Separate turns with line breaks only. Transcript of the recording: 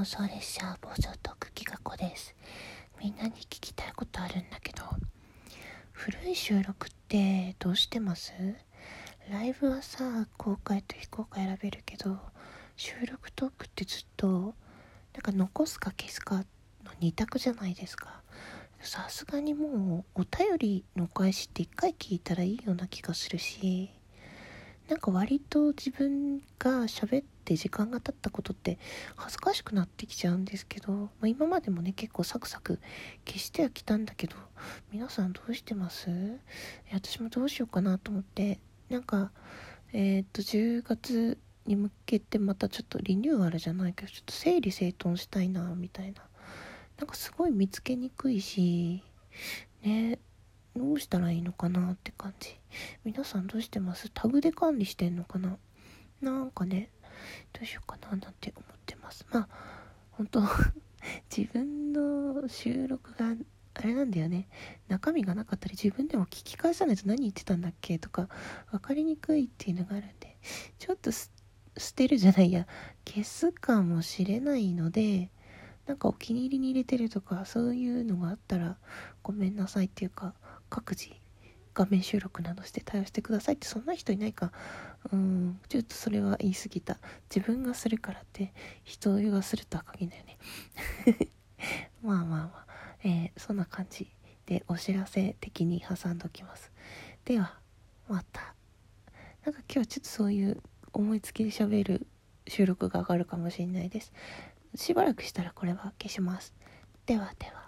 妄想列車暴走特技学校です。みんなに聞きたいことあるんだけど古い収録ってどうしてます？ライブはさ公開と非公開選べるけど収録トークってずっとなんか残すか消すかの2択じゃないですか。さすがにもうお便りのお返しって1回聞いたらいいような気がするし。なんか割と自分が喋って時間が経ったことって恥ずかしくなってきちゃうんですけど、まあ、今までもね結構サクサク消してはきたんだけど皆さんどうしてます？私もどうしようかなと思って。なんかえー、っと10月に向けてまたちょっとリニューアルじゃないけどちょっと整理整頓したいなみたいな。なんかすごい見つけにくいしね。どうしたらいいのかなって感じ。皆さんどうしてます？タグで管理してんのかな？なんかねどうしようかななんて思ってます。まあ本当 自分の収録があれなんだよね。中身がなかったり自分でも聞き返さないと何言ってたんだっけとか分かりにくいっていうのがあるんでちょっと捨てるじゃないや。消すかもしれないのでなんかお気に入りに入れてるとかそういうのがあったらごめんなさいっていうか各自画面収録などして対応してくださいってそんな人いないか。うんちょっとそれは言い過ぎた。自分がするからって人がするとは限らないよね。まあまあまあ、えー、そんな感じでお知らせ的に挟んどきます。ではまた。なんか今日はちょっとそういう思いつきで喋る収録が上がるかもしれないです。しばらくしたらこれは消します。ではでは。